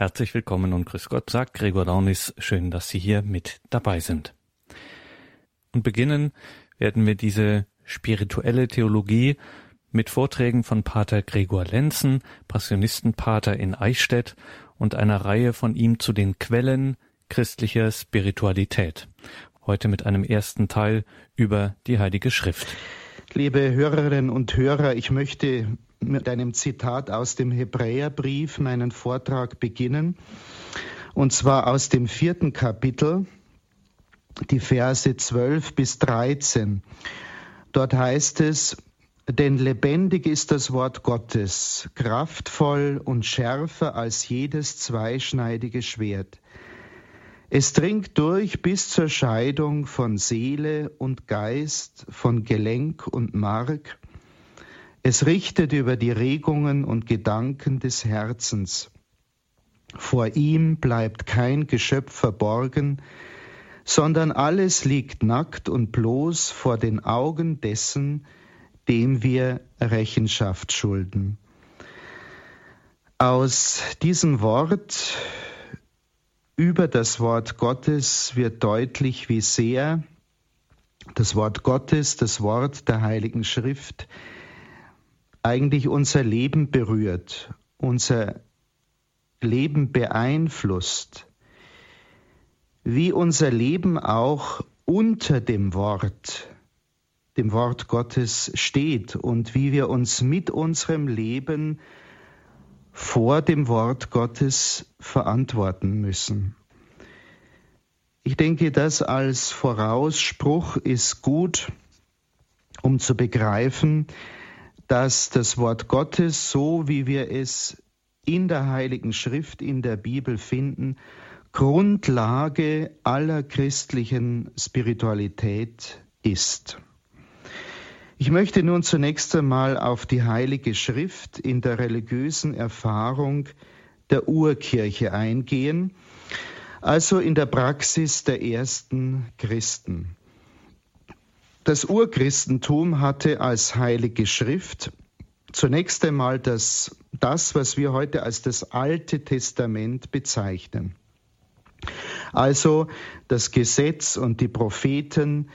Herzlich willkommen und grüß Gott, sagt Gregor Dornis. Schön, dass Sie hier mit dabei sind. Und beginnen werden wir diese spirituelle Theologie mit Vorträgen von Pater Gregor Lenzen, Passionistenpater in Eichstätt und einer Reihe von ihm zu den Quellen christlicher Spiritualität. Heute mit einem ersten Teil über die Heilige Schrift. Liebe Hörerinnen und Hörer, ich möchte mit einem Zitat aus dem Hebräerbrief meinen Vortrag beginnen, und zwar aus dem vierten Kapitel, die Verse 12 bis 13. Dort heißt es, denn lebendig ist das Wort Gottes, kraftvoll und schärfer als jedes zweischneidige Schwert. Es dringt durch bis zur Scheidung von Seele und Geist, von Gelenk und Mark. Es richtet über die Regungen und Gedanken des Herzens. Vor ihm bleibt kein Geschöpf verborgen, sondern alles liegt nackt und bloß vor den Augen dessen, dem wir Rechenschaft schulden. Aus diesem Wort über das Wort Gottes wird deutlich, wie sehr das Wort Gottes, das Wort der Heiligen Schrift, eigentlich unser Leben berührt, unser Leben beeinflusst, wie unser Leben auch unter dem Wort dem Wort Gottes steht und wie wir uns mit unserem Leben vor dem Wort Gottes verantworten müssen. Ich denke, das als Vorausspruch ist gut, um zu begreifen, dass das Wort Gottes, so wie wir es in der Heiligen Schrift, in der Bibel finden, Grundlage aller christlichen Spiritualität ist. Ich möchte nun zunächst einmal auf die Heilige Schrift in der religiösen Erfahrung der Urkirche eingehen, also in der Praxis der ersten Christen. Das Urchristentum hatte als Heilige Schrift zunächst einmal das, das, was wir heute als das Alte Testament bezeichnen. Also das Gesetz und die Propheten,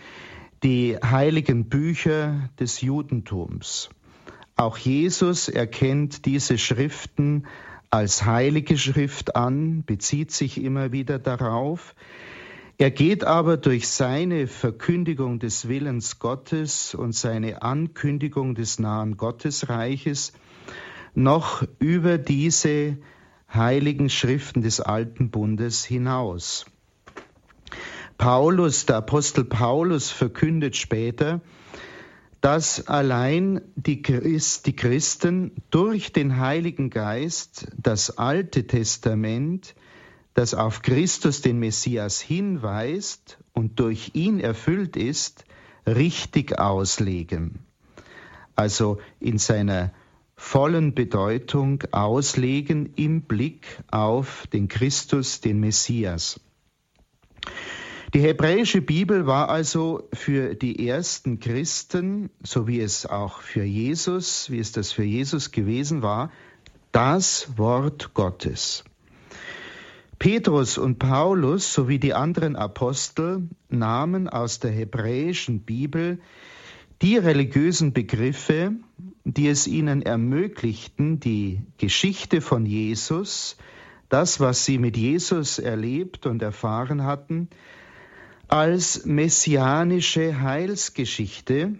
die heiligen Bücher des Judentums. Auch Jesus erkennt diese Schriften als heilige Schrift an, bezieht sich immer wieder darauf. Er geht aber durch seine Verkündigung des Willens Gottes und seine Ankündigung des nahen Gottesreiches noch über diese heiligen Schriften des alten Bundes hinaus. Paulus, der Apostel Paulus verkündet später, dass allein die, Christ, die Christen durch den Heiligen Geist das Alte Testament, das auf Christus den Messias hinweist und durch ihn erfüllt ist, richtig auslegen. Also in seiner vollen Bedeutung auslegen im Blick auf den Christus, den Messias. Die hebräische Bibel war also für die ersten Christen, so wie es auch für Jesus, wie es das für Jesus gewesen war, das Wort Gottes. Petrus und Paulus sowie die anderen Apostel nahmen aus der hebräischen Bibel die religiösen Begriffe, die es ihnen ermöglichten, die Geschichte von Jesus, das, was sie mit Jesus erlebt und erfahren hatten, als messianische Heilsgeschichte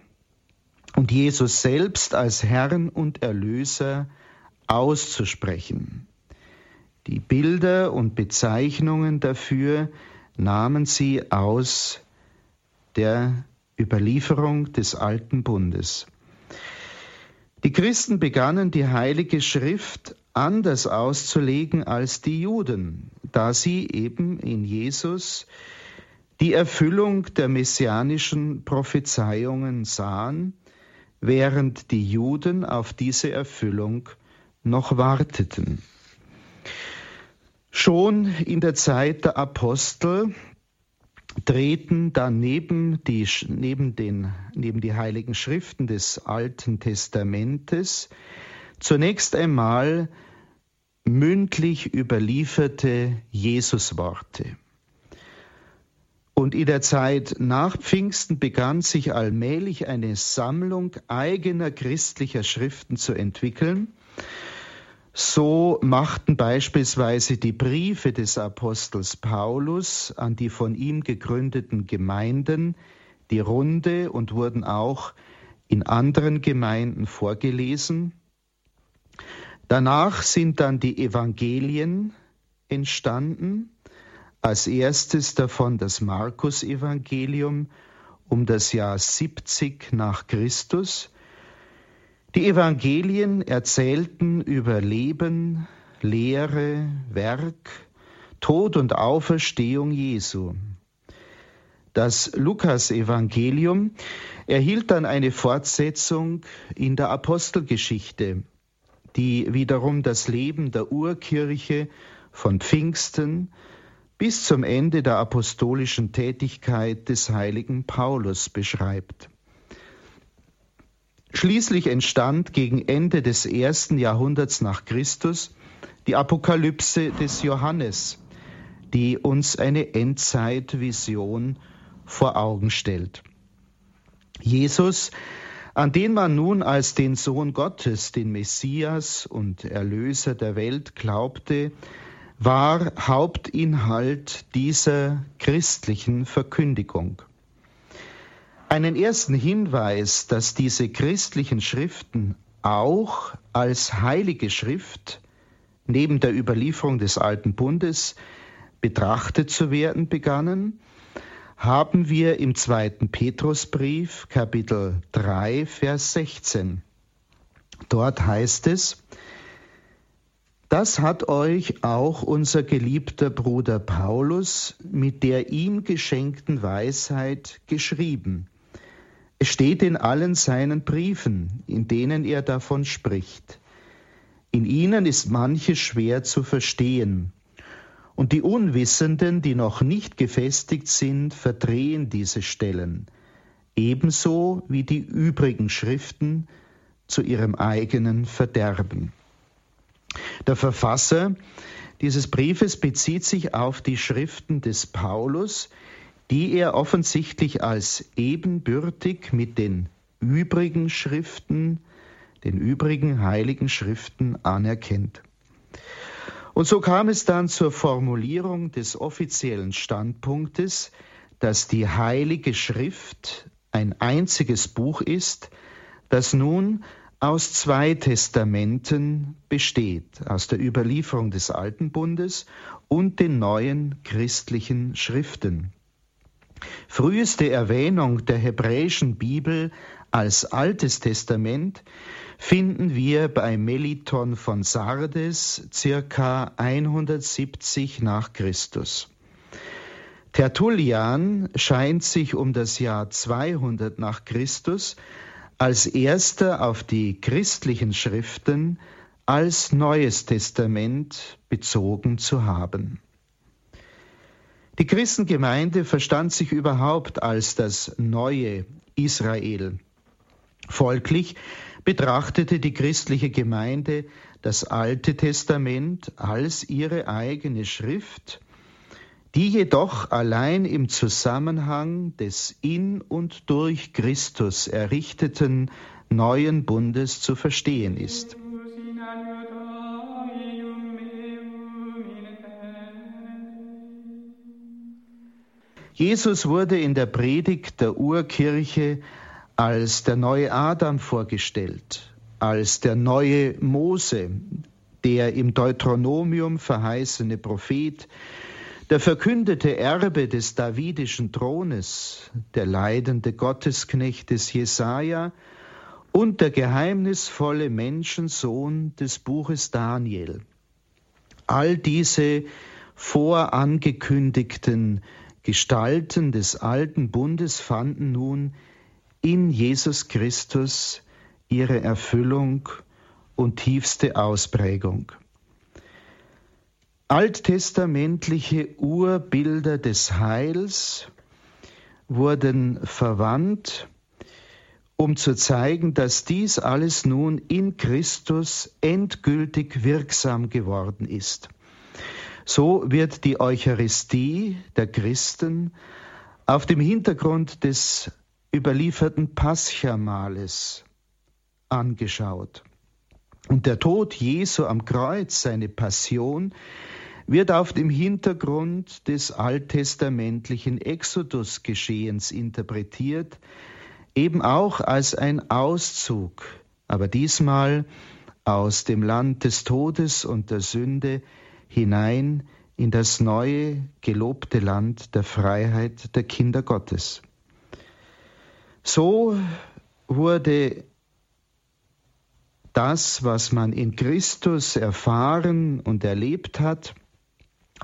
und Jesus selbst als Herrn und Erlöser auszusprechen. Die Bilder und Bezeichnungen dafür nahmen sie aus der Überlieferung des alten Bundes. Die Christen begannen die heilige Schrift anders auszulegen als die Juden, da sie eben in Jesus die Erfüllung der messianischen Prophezeiungen sahen, während die Juden auf diese Erfüllung noch warteten. Schon in der Zeit der Apostel treten dann neben die, neben, den, neben die heiligen Schriften des Alten Testamentes zunächst einmal mündlich überlieferte Jesusworte. Und in der Zeit nach Pfingsten begann sich allmählich eine Sammlung eigener christlicher Schriften zu entwickeln. So machten beispielsweise die Briefe des Apostels Paulus an die von ihm gegründeten Gemeinden die Runde und wurden auch in anderen Gemeinden vorgelesen. Danach sind dann die Evangelien entstanden. Als erstes davon das Markus-Evangelium um das Jahr 70 nach Christus. Die Evangelien erzählten über Leben, Lehre, Werk, Tod und Auferstehung Jesu. Das Lukas-Evangelium erhielt dann eine Fortsetzung in der Apostelgeschichte die wiederum das Leben der Urkirche von Pfingsten bis zum Ende der apostolischen Tätigkeit des heiligen Paulus beschreibt. Schließlich entstand gegen Ende des ersten Jahrhunderts nach Christus die Apokalypse des Johannes, die uns eine Endzeitvision vor Augen stellt. Jesus an den man nun als den Sohn Gottes, den Messias und Erlöser der Welt glaubte, war Hauptinhalt dieser christlichen Verkündigung. Einen ersten Hinweis, dass diese christlichen Schriften auch als heilige Schrift neben der Überlieferung des Alten Bundes betrachtet zu werden begannen, haben wir im zweiten Petrusbrief, Kapitel 3, Vers 16. Dort heißt es, das hat euch auch unser geliebter Bruder Paulus mit der ihm geschenkten Weisheit geschrieben. Es steht in allen seinen Briefen, in denen er davon spricht. In ihnen ist manches schwer zu verstehen, und die Unwissenden, die noch nicht gefestigt sind, verdrehen diese Stellen, ebenso wie die übrigen Schriften zu ihrem eigenen Verderben. Der Verfasser dieses Briefes bezieht sich auf die Schriften des Paulus, die er offensichtlich als ebenbürtig mit den übrigen Schriften, den übrigen heiligen Schriften anerkennt. Und so kam es dann zur Formulierung des offiziellen Standpunktes, dass die Heilige Schrift ein einziges Buch ist, das nun aus zwei Testamenten besteht, aus der Überlieferung des Alten Bundes und den neuen christlichen Schriften. Früheste Erwähnung der hebräischen Bibel als Altes Testament finden wir bei Meliton von Sardes circa 170 nach Christus. Tertullian scheint sich um das Jahr 200 nach Christus als erster auf die christlichen Schriften als Neues Testament bezogen zu haben. Die Christengemeinde verstand sich überhaupt als das neue Israel. Folglich betrachtete die christliche Gemeinde das Alte Testament als ihre eigene Schrift, die jedoch allein im Zusammenhang des in und durch Christus errichteten neuen Bundes zu verstehen ist. Jesus wurde in der Predigt der Urkirche als der neue Adam vorgestellt, als der neue Mose, der im Deuteronomium verheißene Prophet, der verkündete Erbe des davidischen Thrones, der leidende Gottesknecht des Jesaja und der geheimnisvolle Menschensohn des Buches Daniel. All diese vorangekündigten Gestalten des alten Bundes fanden nun in Jesus Christus ihre Erfüllung und tiefste Ausprägung. Alttestamentliche Urbilder des Heils wurden verwandt um zu zeigen, dass dies alles nun in Christus endgültig wirksam geworden ist. So wird die Eucharistie der Christen auf dem Hintergrund des überlieferten Paschamales angeschaut. Und der Tod Jesu am Kreuz, seine Passion, wird auf dem Hintergrund des alttestamentlichen Exodus-Geschehens interpretiert, eben auch als ein Auszug, aber diesmal aus dem Land des Todes und der Sünde hinein in das neue, gelobte Land der Freiheit der Kinder Gottes. So wurde das, was man in Christus erfahren und erlebt hat,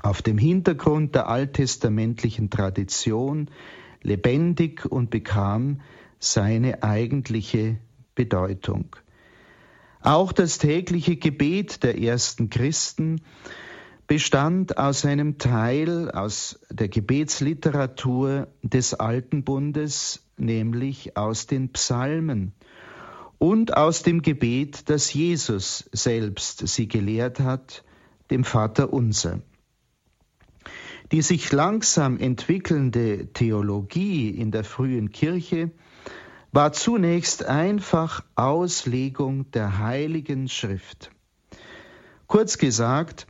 auf dem Hintergrund der alttestamentlichen Tradition lebendig und bekam seine eigentliche Bedeutung. Auch das tägliche Gebet der ersten Christen bestand aus einem Teil aus der Gebetsliteratur des Alten Bundes, nämlich aus den Psalmen und aus dem Gebet, das Jesus selbst sie gelehrt hat, dem Vater unser. Die sich langsam entwickelnde Theologie in der frühen Kirche war zunächst einfach Auslegung der heiligen Schrift. Kurz gesagt,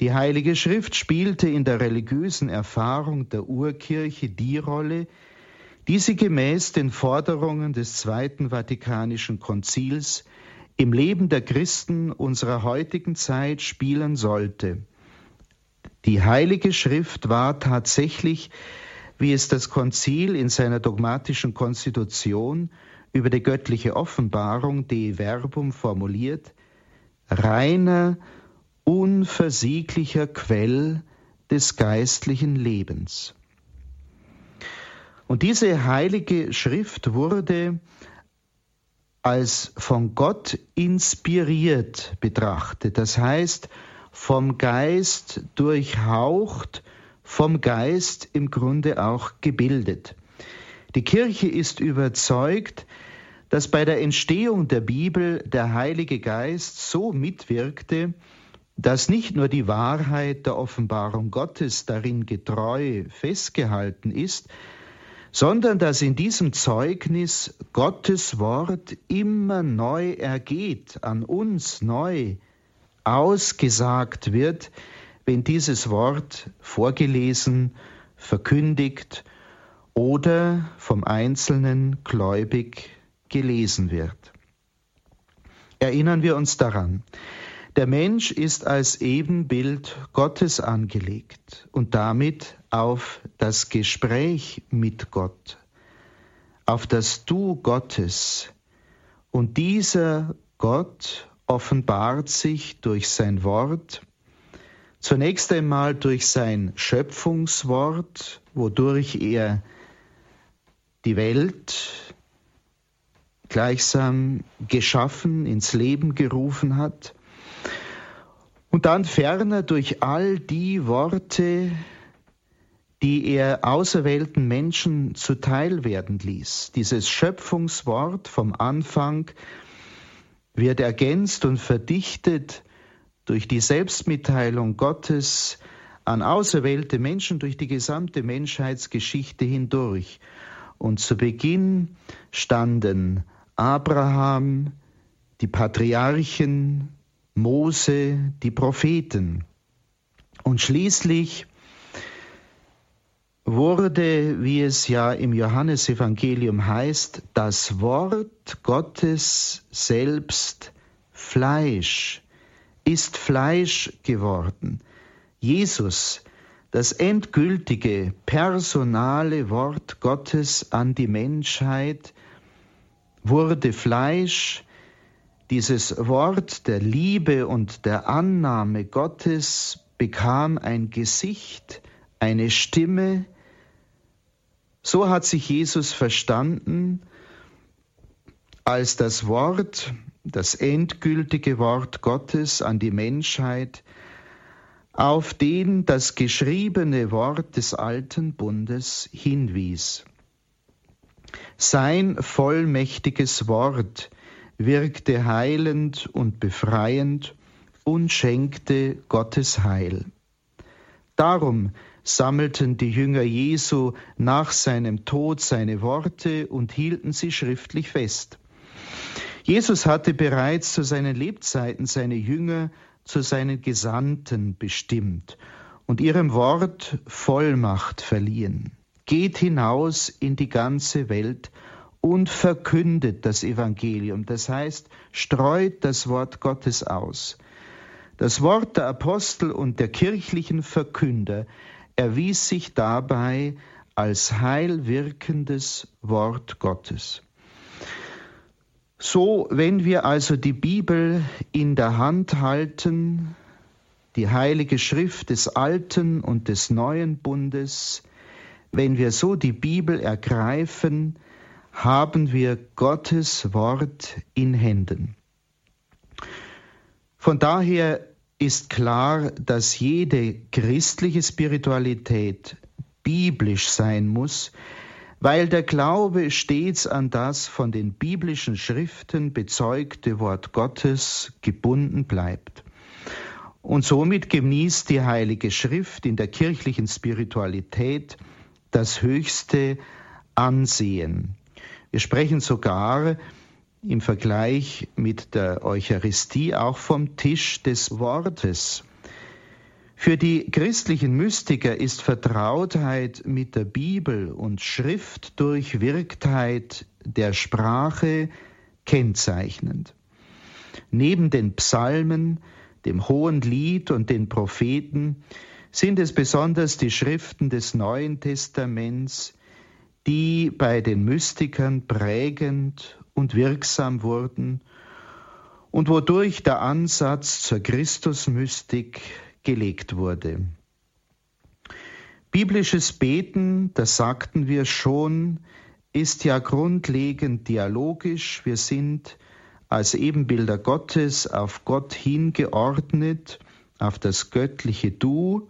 die Heilige Schrift spielte in der religiösen Erfahrung der Urkirche die Rolle, die sie gemäß den Forderungen des Zweiten Vatikanischen Konzils im Leben der Christen unserer heutigen Zeit spielen sollte. Die Heilige Schrift war tatsächlich, wie es das Konzil in seiner dogmatischen Konstitution über die göttliche Offenbarung de Verbum formuliert, reiner, unversieglicher Quell des geistlichen Lebens. Und diese heilige Schrift wurde als von Gott inspiriert betrachtet, das heißt vom Geist durchhaucht, vom Geist im Grunde auch gebildet. Die Kirche ist überzeugt, dass bei der Entstehung der Bibel der Heilige Geist so mitwirkte, dass nicht nur die Wahrheit der Offenbarung Gottes darin getreu festgehalten ist, sondern dass in diesem Zeugnis Gottes Wort immer neu ergeht, an uns neu ausgesagt wird, wenn dieses Wort vorgelesen, verkündigt oder vom Einzelnen gläubig gelesen wird. Erinnern wir uns daran, der Mensch ist als Ebenbild Gottes angelegt und damit auf das Gespräch mit Gott, auf das Du Gottes. Und dieser Gott offenbart sich durch sein Wort, zunächst einmal durch sein Schöpfungswort, wodurch er die Welt gleichsam geschaffen, ins Leben gerufen hat, und dann ferner durch all die Worte, die er auserwählten Menschen zuteil werden ließ. Dieses Schöpfungswort vom Anfang wird ergänzt und verdichtet durch die Selbstmitteilung Gottes an auserwählte Menschen durch die gesamte Menschheitsgeschichte hindurch. Und zu Beginn standen Abraham, die Patriarchen, Mose, die Propheten. Und schließlich wurde, wie es ja im Johannesevangelium heißt, das Wort Gottes selbst Fleisch, ist Fleisch geworden. Jesus, das endgültige, personale Wort Gottes an die Menschheit, wurde Fleisch, dieses Wort der Liebe und der Annahme Gottes bekam ein Gesicht, eine Stimme. So hat sich Jesus verstanden als das Wort, das endgültige Wort Gottes an die Menschheit, auf den das geschriebene Wort des alten Bundes hinwies. Sein vollmächtiges Wort wirkte heilend und befreiend und schenkte Gottes Heil. Darum sammelten die Jünger Jesu nach seinem Tod seine Worte und hielten sie schriftlich fest. Jesus hatte bereits zu seinen Lebzeiten seine Jünger zu seinen Gesandten bestimmt und ihrem Wort Vollmacht verliehen. Geht hinaus in die ganze Welt und verkündet das Evangelium, das heißt, streut das Wort Gottes aus. Das Wort der Apostel und der kirchlichen Verkünder erwies sich dabei als heilwirkendes Wort Gottes. So, wenn wir also die Bibel in der Hand halten, die heilige Schrift des Alten und des Neuen Bundes, wenn wir so die Bibel ergreifen, haben wir Gottes Wort in Händen. Von daher ist klar, dass jede christliche Spiritualität biblisch sein muss, weil der Glaube stets an das von den biblischen Schriften bezeugte Wort Gottes gebunden bleibt. Und somit genießt die Heilige Schrift in der kirchlichen Spiritualität das höchste Ansehen. Wir sprechen sogar im Vergleich mit der Eucharistie auch vom Tisch des Wortes. Für die christlichen Mystiker ist Vertrautheit mit der Bibel und Schrift durch Wirktheit der Sprache kennzeichnend. Neben den Psalmen, dem Hohen Lied und den Propheten sind es besonders die Schriften des Neuen Testaments, die bei den Mystikern prägend und wirksam wurden und wodurch der Ansatz zur Christusmystik gelegt wurde. Biblisches Beten, das sagten wir schon, ist ja grundlegend dialogisch. Wir sind als Ebenbilder Gottes auf Gott hingeordnet, auf das göttliche Du.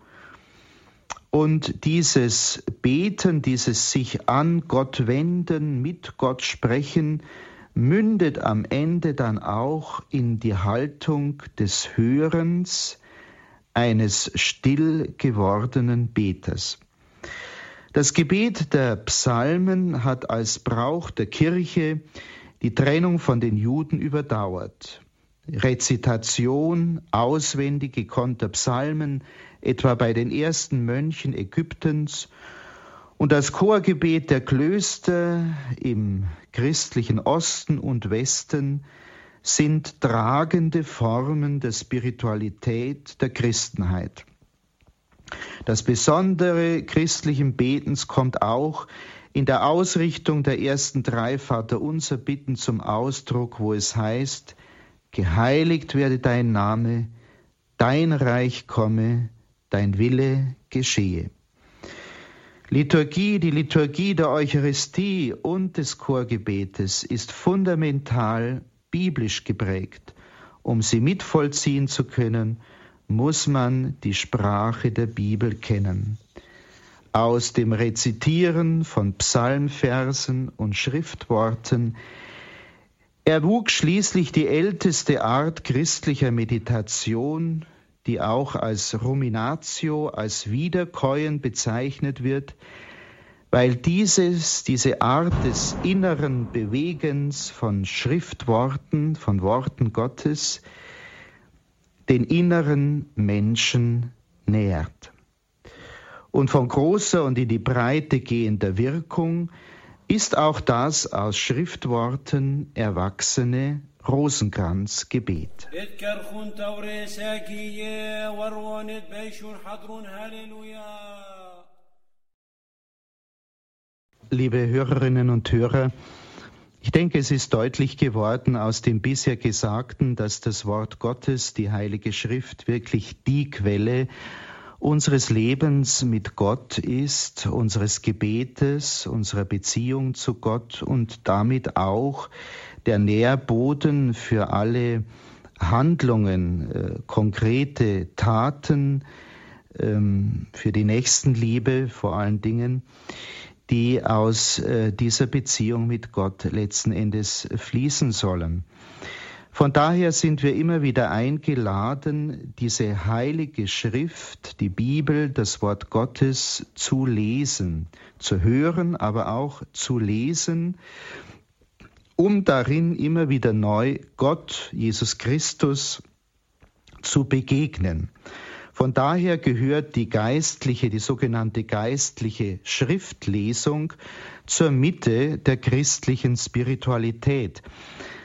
Und dieses Beten, dieses sich an Gott wenden, mit Gott sprechen, mündet am Ende dann auch in die Haltung des Hörens, eines still gewordenen Beters. Das Gebet der Psalmen hat als Brauch der Kirche die Trennung von den Juden überdauert. Rezitation, auswendig gekonnter Psalmen, etwa bei den ersten Mönchen Ägyptens, und das Chorgebet der Klöster im christlichen Osten und Westen sind tragende Formen der Spiritualität der Christenheit. Das Besondere christlichen Betens kommt auch in der Ausrichtung der ersten drei Vaterunser Bitten zum Ausdruck, wo es heißt, Geheiligt werde dein Name, dein Reich komme, dein Wille geschehe. Liturgie, die Liturgie der Eucharistie und des Chorgebetes ist fundamental biblisch geprägt. Um sie mitvollziehen zu können, muss man die Sprache der Bibel kennen. Aus dem Rezitieren von Psalmversen und Schriftworten erwuchs schließlich die älteste Art christlicher Meditation, die auch als Ruminatio, als Wiederkäuen bezeichnet wird, weil dieses, diese Art des inneren Bewegens von Schriftworten, von Worten Gottes, den inneren Menschen nährt. Und von großer und in die Breite gehender Wirkung ist auch das aus Schriftworten erwachsene Rosenkranzgebet. Liebe Hörerinnen und Hörer, ich denke, es ist deutlich geworden aus dem bisher Gesagten, dass das Wort Gottes, die Heilige Schrift, wirklich die Quelle unseres Lebens mit Gott ist, unseres Gebetes, unserer Beziehung zu Gott und damit auch der Nährboden für alle Handlungen, äh, konkrete Taten, ähm, für die Nächstenliebe vor allen Dingen die aus äh, dieser Beziehung mit Gott letzten Endes fließen sollen. Von daher sind wir immer wieder eingeladen, diese heilige Schrift, die Bibel, das Wort Gottes zu lesen, zu hören, aber auch zu lesen, um darin immer wieder neu Gott, Jesus Christus, zu begegnen. Von daher gehört die geistliche, die sogenannte geistliche Schriftlesung zur Mitte der christlichen Spiritualität.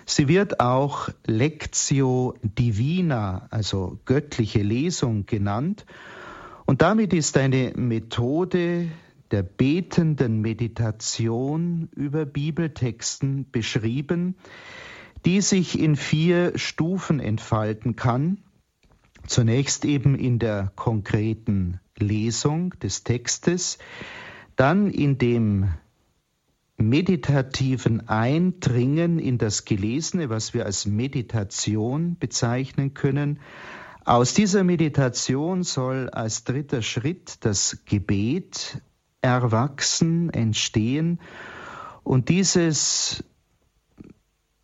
Sie wird auch Lectio Divina, also göttliche Lesung genannt. Und damit ist eine Methode der betenden Meditation über Bibeltexten beschrieben, die sich in vier Stufen entfalten kann. Zunächst eben in der konkreten Lesung des Textes, dann in dem meditativen Eindringen in das Gelesene, was wir als Meditation bezeichnen können. Aus dieser Meditation soll als dritter Schritt das Gebet erwachsen, entstehen und dieses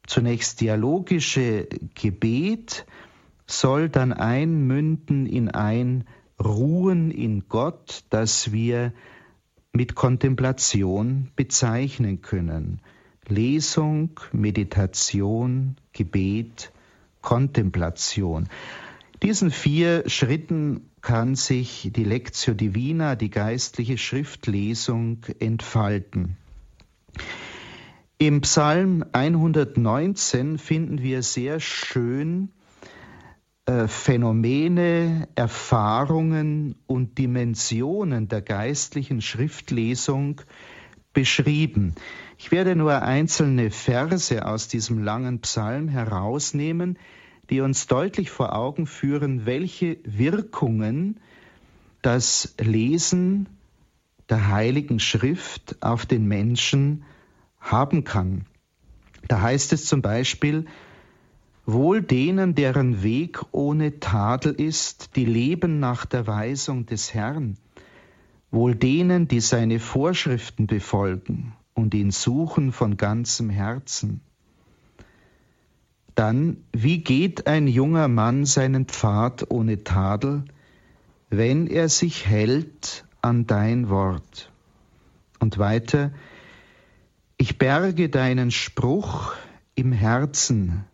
zunächst dialogische Gebet soll dann einmünden in ein Ruhen in Gott, das wir mit Kontemplation bezeichnen können. Lesung, Meditation, Gebet, Kontemplation. Diesen vier Schritten kann sich die Lectio Divina, die geistliche Schriftlesung, entfalten. Im Psalm 119 finden wir sehr schön Phänomene, Erfahrungen und Dimensionen der geistlichen Schriftlesung beschrieben. Ich werde nur einzelne Verse aus diesem langen Psalm herausnehmen, die uns deutlich vor Augen führen, welche Wirkungen das Lesen der heiligen Schrift auf den Menschen haben kann. Da heißt es zum Beispiel, Wohl denen, deren Weg ohne Tadel ist, die leben nach der Weisung des Herrn. Wohl denen, die seine Vorschriften befolgen und ihn suchen von ganzem Herzen. Dann, wie geht ein junger Mann seinen Pfad ohne Tadel, wenn er sich hält an dein Wort? Und weiter, ich berge deinen Spruch im Herzen,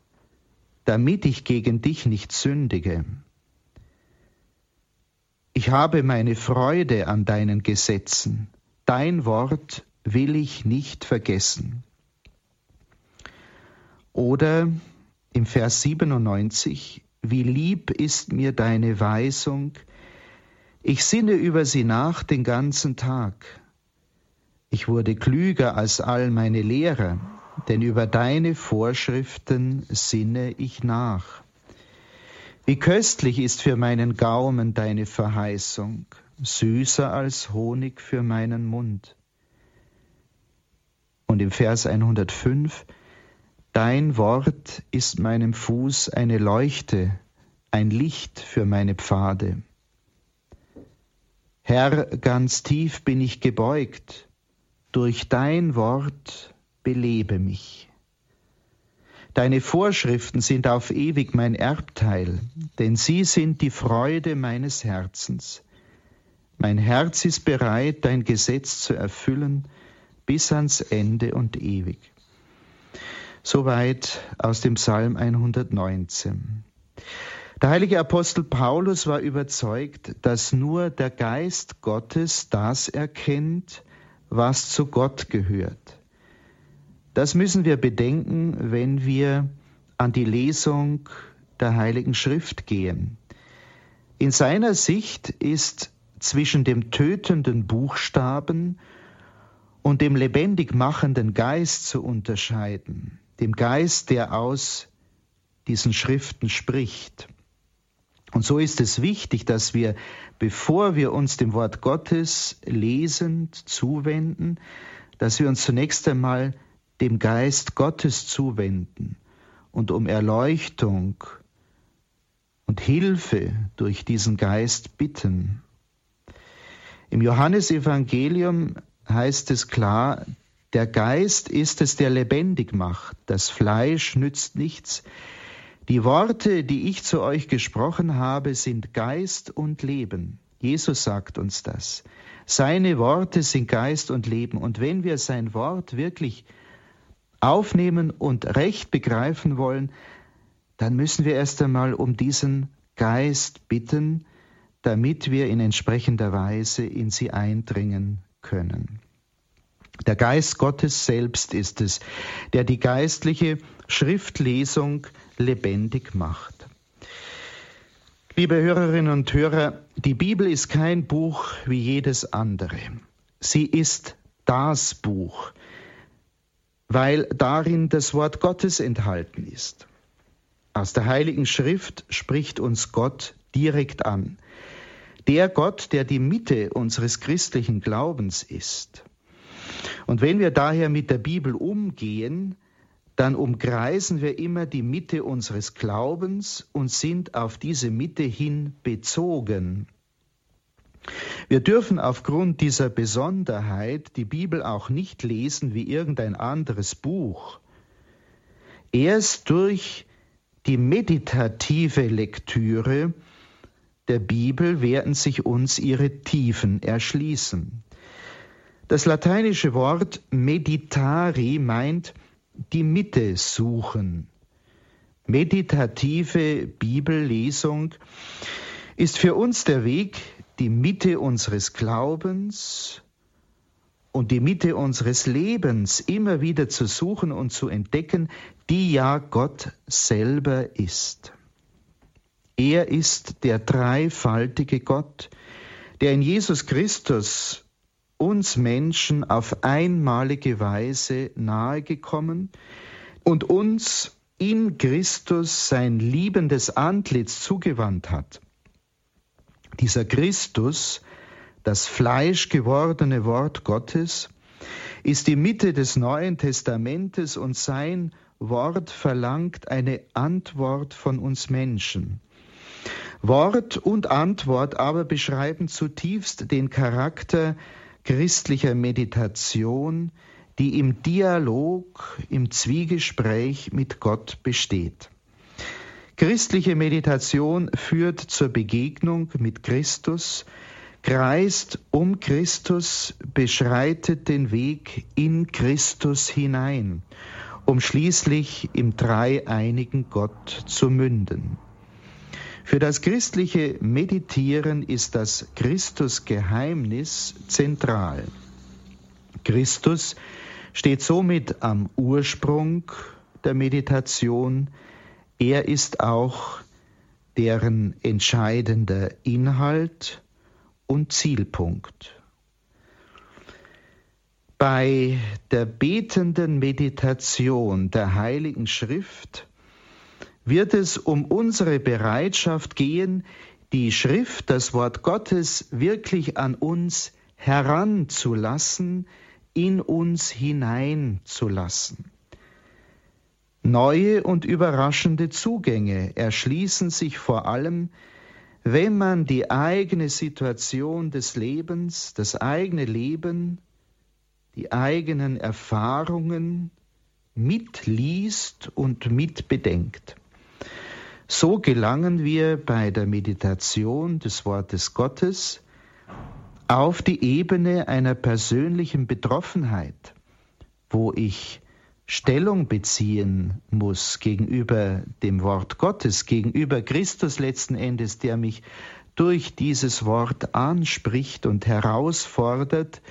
damit ich gegen dich nicht sündige. Ich habe meine Freude an deinen Gesetzen, dein Wort will ich nicht vergessen. Oder im Vers 97, wie lieb ist mir deine Weisung, ich sinne über sie nach den ganzen Tag. Ich wurde klüger als all meine Lehrer denn über deine Vorschriften sinne ich nach. Wie köstlich ist für meinen Gaumen deine Verheißung, süßer als Honig für meinen Mund. Und im Vers 105, Dein Wort ist meinem Fuß eine Leuchte, ein Licht für meine Pfade. Herr, ganz tief bin ich gebeugt, durch dein Wort belebe mich. Deine Vorschriften sind auf ewig mein Erbteil, denn sie sind die Freude meines Herzens. Mein Herz ist bereit, dein Gesetz zu erfüllen bis ans Ende und ewig. Soweit aus dem Psalm 119. Der heilige Apostel Paulus war überzeugt, dass nur der Geist Gottes das erkennt, was zu Gott gehört. Das müssen wir bedenken, wenn wir an die Lesung der Heiligen Schrift gehen. In seiner Sicht ist zwischen dem tötenden Buchstaben und dem lebendig machenden Geist zu unterscheiden, dem Geist, der aus diesen Schriften spricht. Und so ist es wichtig, dass wir, bevor wir uns dem Wort Gottes lesend zuwenden, dass wir uns zunächst einmal dem Geist Gottes zuwenden und um Erleuchtung und Hilfe durch diesen Geist bitten. Im Johannesevangelium heißt es klar, der Geist ist es, der lebendig macht, das Fleisch nützt nichts. Die Worte, die ich zu euch gesprochen habe, sind Geist und Leben. Jesus sagt uns das. Seine Worte sind Geist und Leben. Und wenn wir sein Wort wirklich aufnehmen und recht begreifen wollen, dann müssen wir erst einmal um diesen Geist bitten, damit wir in entsprechender Weise in sie eindringen können. Der Geist Gottes selbst ist es, der die geistliche Schriftlesung lebendig macht. Liebe Hörerinnen und Hörer, die Bibel ist kein Buch wie jedes andere. Sie ist das Buch, weil darin das Wort Gottes enthalten ist. Aus der Heiligen Schrift spricht uns Gott direkt an. Der Gott, der die Mitte unseres christlichen Glaubens ist. Und wenn wir daher mit der Bibel umgehen, dann umkreisen wir immer die Mitte unseres Glaubens und sind auf diese Mitte hin bezogen. Wir dürfen aufgrund dieser Besonderheit die Bibel auch nicht lesen wie irgendein anderes Buch. Erst durch die meditative Lektüre der Bibel werden sich uns ihre Tiefen erschließen. Das lateinische Wort meditari meint die Mitte suchen. Meditative Bibellesung ist für uns der Weg, die Mitte unseres Glaubens und die Mitte unseres Lebens immer wieder zu suchen und zu entdecken, die ja Gott selber ist. Er ist der dreifaltige Gott, der in Jesus Christus uns Menschen auf einmalige Weise nahegekommen und uns in Christus sein liebendes Antlitz zugewandt hat. Dieser Christus, das fleischgewordene Wort Gottes, ist die Mitte des Neuen Testamentes und sein Wort verlangt eine Antwort von uns Menschen. Wort und Antwort aber beschreiben zutiefst den Charakter christlicher Meditation, die im Dialog, im Zwiegespräch mit Gott besteht. Christliche Meditation führt zur Begegnung mit Christus, kreist um Christus, beschreitet den Weg in Christus hinein, um schließlich im dreieinigen Gott zu münden. Für das christliche Meditieren ist das Christusgeheimnis zentral. Christus steht somit am Ursprung der Meditation. Er ist auch deren entscheidender Inhalt und Zielpunkt. Bei der betenden Meditation der Heiligen Schrift wird es um unsere Bereitschaft gehen, die Schrift, das Wort Gottes wirklich an uns heranzulassen, in uns hineinzulassen. Neue und überraschende Zugänge erschließen sich vor allem, wenn man die eigene Situation des Lebens, das eigene Leben, die eigenen Erfahrungen mitliest und mitbedenkt. So gelangen wir bei der Meditation des Wortes Gottes auf die Ebene einer persönlichen Betroffenheit, wo ich Stellung beziehen muss gegenüber dem Wort Gottes, gegenüber Christus letzten Endes, der mich durch dieses Wort anspricht und herausfordert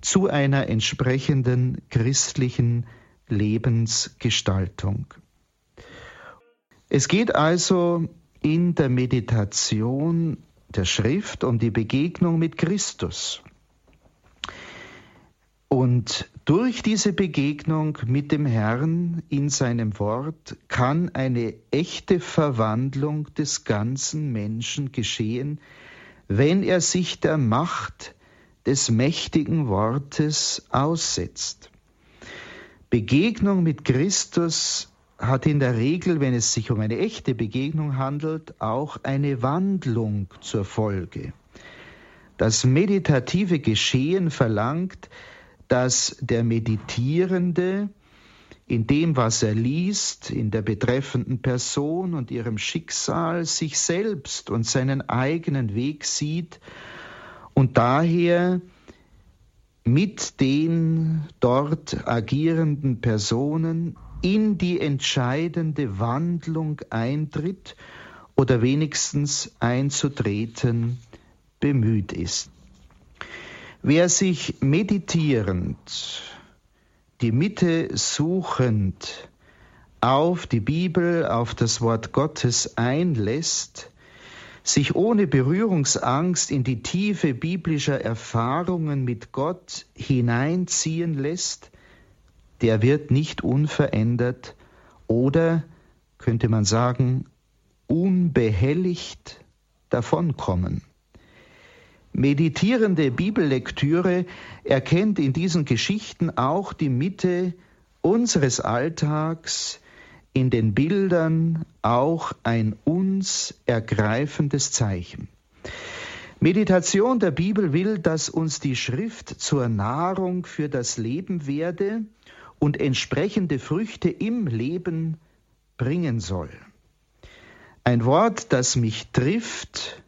zu einer entsprechenden christlichen Lebensgestaltung. Es geht also in der Meditation der Schrift um die Begegnung mit Christus. Und durch diese Begegnung mit dem Herrn in seinem Wort kann eine echte Verwandlung des ganzen Menschen geschehen, wenn er sich der Macht des mächtigen Wortes aussetzt. Begegnung mit Christus hat in der Regel, wenn es sich um eine echte Begegnung handelt, auch eine Wandlung zur Folge. Das meditative Geschehen verlangt, dass der Meditierende in dem, was er liest, in der betreffenden Person und ihrem Schicksal, sich selbst und seinen eigenen Weg sieht und daher mit den dort agierenden Personen in die entscheidende Wandlung eintritt oder wenigstens einzutreten bemüht ist. Wer sich meditierend, die Mitte suchend auf die Bibel, auf das Wort Gottes einlässt, sich ohne Berührungsangst in die Tiefe biblischer Erfahrungen mit Gott hineinziehen lässt, der wird nicht unverändert oder, könnte man sagen, unbehelligt davonkommen. Meditierende Bibellektüre erkennt in diesen Geschichten auch die Mitte unseres Alltags, in den Bildern auch ein uns ergreifendes Zeichen. Meditation der Bibel will, dass uns die Schrift zur Nahrung für das Leben werde und entsprechende Früchte im Leben bringen soll. Ein Wort, das mich trifft,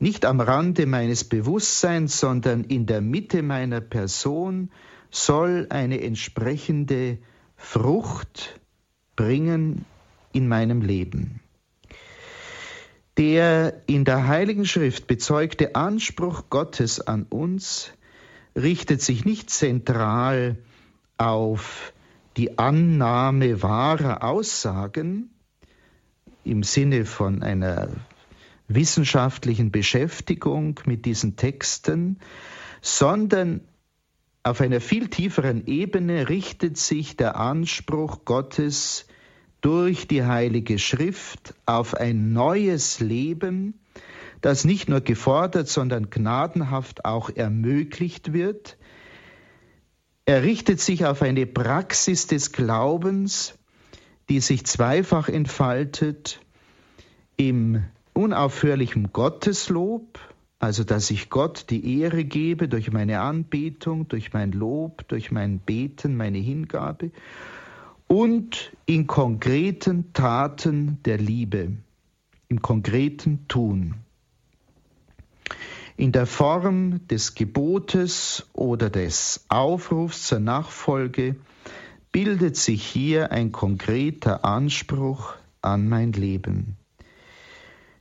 nicht am Rande meines Bewusstseins, sondern in der Mitte meiner Person, soll eine entsprechende Frucht bringen in meinem Leben. Der in der Heiligen Schrift bezeugte Anspruch Gottes an uns richtet sich nicht zentral auf die Annahme wahrer Aussagen im Sinne von einer wissenschaftlichen Beschäftigung mit diesen Texten, sondern auf einer viel tieferen Ebene richtet sich der Anspruch Gottes durch die Heilige Schrift auf ein neues Leben, das nicht nur gefordert, sondern gnadenhaft auch ermöglicht wird. Er richtet sich auf eine Praxis des Glaubens, die sich zweifach entfaltet im unaufhörlichen Gotteslob, also dass ich Gott die Ehre gebe durch meine Anbetung, durch mein Lob, durch mein Beten, meine Hingabe und in konkreten Taten der Liebe, im konkreten Tun. In der Form des Gebotes oder des Aufrufs zur Nachfolge bildet sich hier ein konkreter Anspruch an mein Leben.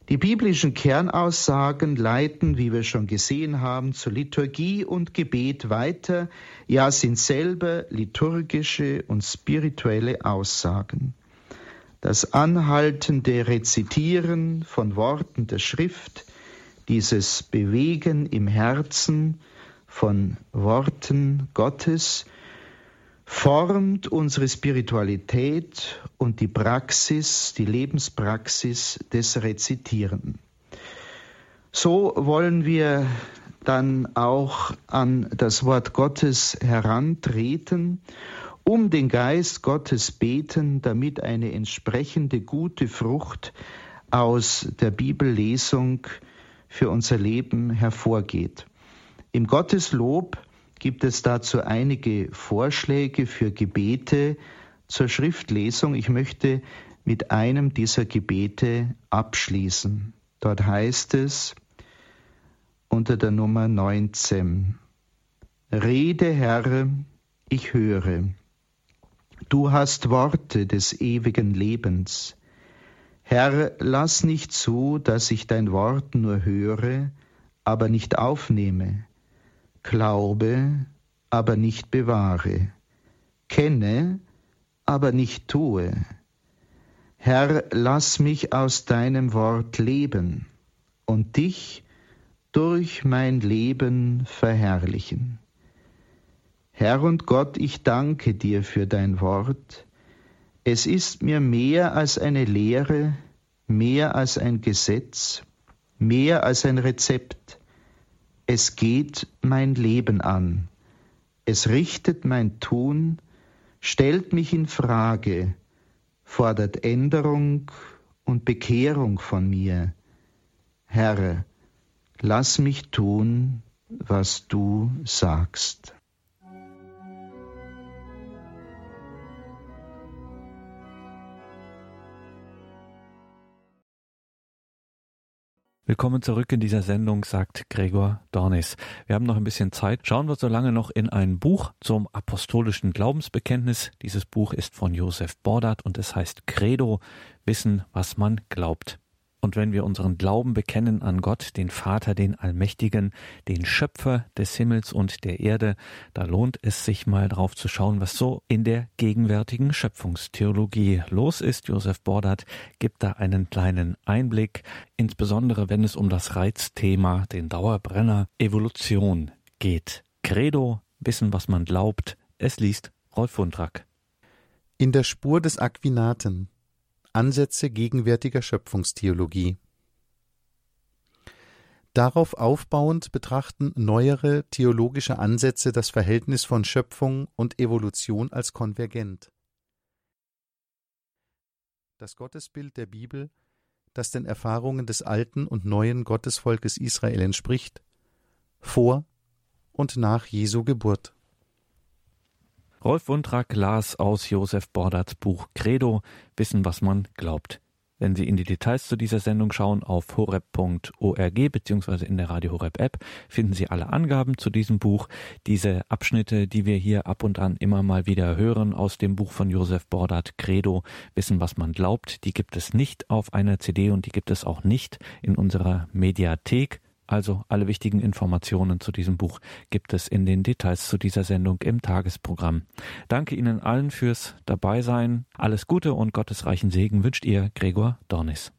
Die biblischen Kernaussagen leiten, wie wir schon gesehen haben, zu Liturgie und Gebet weiter, ja sind selber liturgische und spirituelle Aussagen. Das anhaltende Rezitieren von Worten der Schrift, dieses Bewegen im Herzen von Worten Gottes, formt unsere Spiritualität und die Praxis, die Lebenspraxis des Rezitierenden. So wollen wir dann auch an das Wort Gottes herantreten, um den Geist Gottes beten, damit eine entsprechende gute Frucht aus der Bibellesung für unser Leben hervorgeht. Im Gotteslob gibt es dazu einige Vorschläge für Gebete zur Schriftlesung. Ich möchte mit einem dieser Gebete abschließen. Dort heißt es unter der Nummer 19, Rede Herr, ich höre. Du hast Worte des ewigen Lebens. Herr, lass nicht zu, dass ich dein Wort nur höre, aber nicht aufnehme glaube, aber nicht bewahre, kenne, aber nicht tue. Herr, lass mich aus deinem Wort leben und dich durch mein Leben verherrlichen. Herr und Gott, ich danke dir für dein Wort. Es ist mir mehr als eine Lehre, mehr als ein Gesetz, mehr als ein Rezept. Es geht mein Leben an. Es richtet mein Tun, stellt mich in Frage, fordert Änderung und Bekehrung von mir. Herr, lass mich tun, was du sagst. Willkommen zurück in dieser Sendung, sagt Gregor Dornis. Wir haben noch ein bisschen Zeit. Schauen wir so lange noch in ein Buch zum apostolischen Glaubensbekenntnis. Dieses Buch ist von Josef Bordat und es heißt Credo, Wissen, was man glaubt. Und wenn wir unseren Glauben bekennen an Gott, den Vater, den Allmächtigen, den Schöpfer des Himmels und der Erde, da lohnt es sich mal drauf zu schauen, was so in der gegenwärtigen Schöpfungstheologie los ist. Josef Bordat gibt da einen kleinen Einblick, insbesondere wenn es um das Reizthema, den Dauerbrenner Evolution geht. Credo, wissen, was man glaubt. Es liest Rolf Wundrak. In der Spur des Aquinaten Ansätze gegenwärtiger Schöpfungstheologie. Darauf aufbauend betrachten neuere theologische Ansätze das Verhältnis von Schöpfung und Evolution als konvergent. Das Gottesbild der Bibel, das den Erfahrungen des alten und neuen Gottesvolkes Israel entspricht, vor und nach Jesu Geburt. Rolf Wundrak las aus Josef Bordats Buch Credo Wissen, was man glaubt. Wenn Sie in die Details zu dieser Sendung schauen, auf horeb.org bzw. in der Radio Horeb App finden Sie alle Angaben zu diesem Buch. Diese Abschnitte, die wir hier ab und an immer mal wieder hören aus dem Buch von Josef Bordat Credo, Wissen, was man glaubt, die gibt es nicht auf einer CD und die gibt es auch nicht in unserer Mediathek. Also alle wichtigen Informationen zu diesem Buch gibt es in den Details zu dieser Sendung im Tagesprogramm. Danke Ihnen allen fürs Dabeisein. Alles Gute und gottesreichen Segen wünscht Ihr Gregor Dornis.